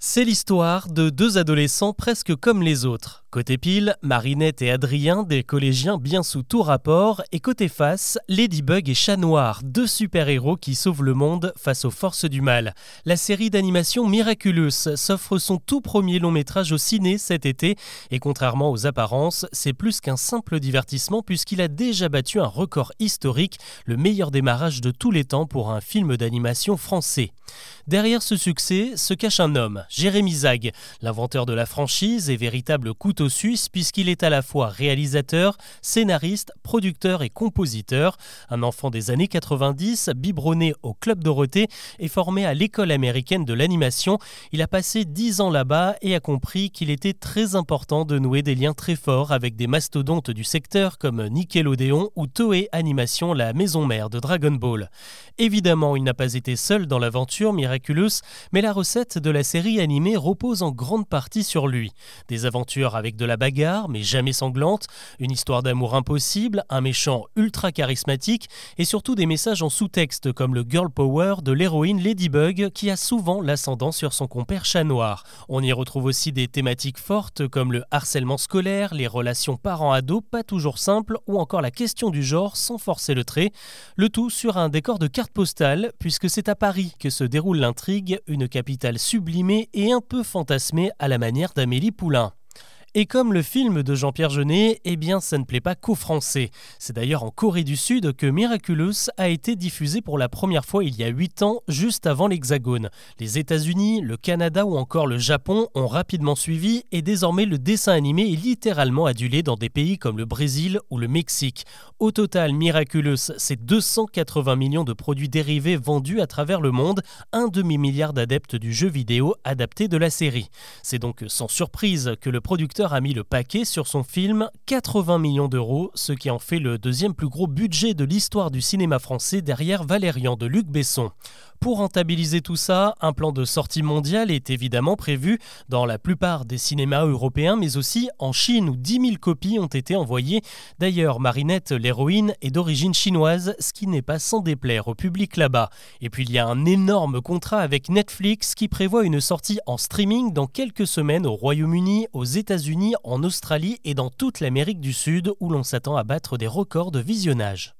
C'est l'histoire de deux adolescents presque comme les autres. Côté pile, Marinette et Adrien, des collégiens bien sous tout rapport, et côté face, Ladybug et Chat Noir, deux super-héros qui sauvent le monde face aux forces du mal. La série d'animation Miraculous s'offre son tout premier long métrage au ciné cet été, et contrairement aux apparences, c'est plus qu'un simple divertissement puisqu'il a déjà battu un record historique, le meilleur démarrage de tous les temps pour un film d'animation français. Derrière ce succès se cache un homme, Jérémy Zag, l'inventeur de la franchise et véritable couteau suisse puisqu'il est à la fois réalisateur, scénariste, producteur et compositeur. Un enfant des années 90, biberonné au Club Dorothée et formé à l'école américaine de l'animation, il a passé dix ans là-bas et a compris qu'il était très important de nouer des liens très forts avec des mastodontes du secteur comme Nickelodeon ou Toei Animation, la maison mère de Dragon Ball. Évidemment, il n'a pas été seul dans l'aventure Miraculous, mais la recette de la série animée repose en grande partie sur lui. Des aventures avec avec de la bagarre, mais jamais sanglante, une histoire d'amour impossible, un méchant ultra charismatique, et surtout des messages en sous-texte comme le girl power de l'héroïne Ladybug qui a souvent l'ascendant sur son compère chat noir. On y retrouve aussi des thématiques fortes comme le harcèlement scolaire, les relations parents-ados pas toujours simples, ou encore la question du genre sans forcer le trait, le tout sur un décor de carte postale, puisque c'est à Paris que se déroule l'intrigue, une capitale sublimée et un peu fantasmée à la manière d'Amélie Poulain. Et comme le film de Jean-Pierre Jeunet, eh bien ça ne plaît pas qu'aux Français. C'est d'ailleurs en Corée du Sud que Miraculous a été diffusé pour la première fois il y a 8 ans, juste avant l'Hexagone. Les États-Unis, le Canada ou encore le Japon ont rapidement suivi et désormais le dessin animé est littéralement adulé dans des pays comme le Brésil ou le Mexique. Au total, Miraculous, c'est 280 millions de produits dérivés vendus à travers le monde, un demi-milliard d'adeptes du jeu vidéo adapté de la série. C'est donc sans surprise que le producteur a mis le paquet sur son film 80 millions d'euros, ce qui en fait le deuxième plus gros budget de l'histoire du cinéma français derrière Valérian de Luc Besson. Pour rentabiliser tout ça, un plan de sortie mondiale est évidemment prévu dans la plupart des cinémas européens, mais aussi en Chine où 10 000 copies ont été envoyées. D'ailleurs, Marinette, l'héroïne, est d'origine chinoise, ce qui n'est pas sans déplaire au public là-bas. Et puis il y a un énorme contrat avec Netflix qui prévoit une sortie en streaming dans quelques semaines au Royaume-Uni, aux En Australie et dans toute l'Amérique du Sud où l'on s'attend à battre des records de visionnage.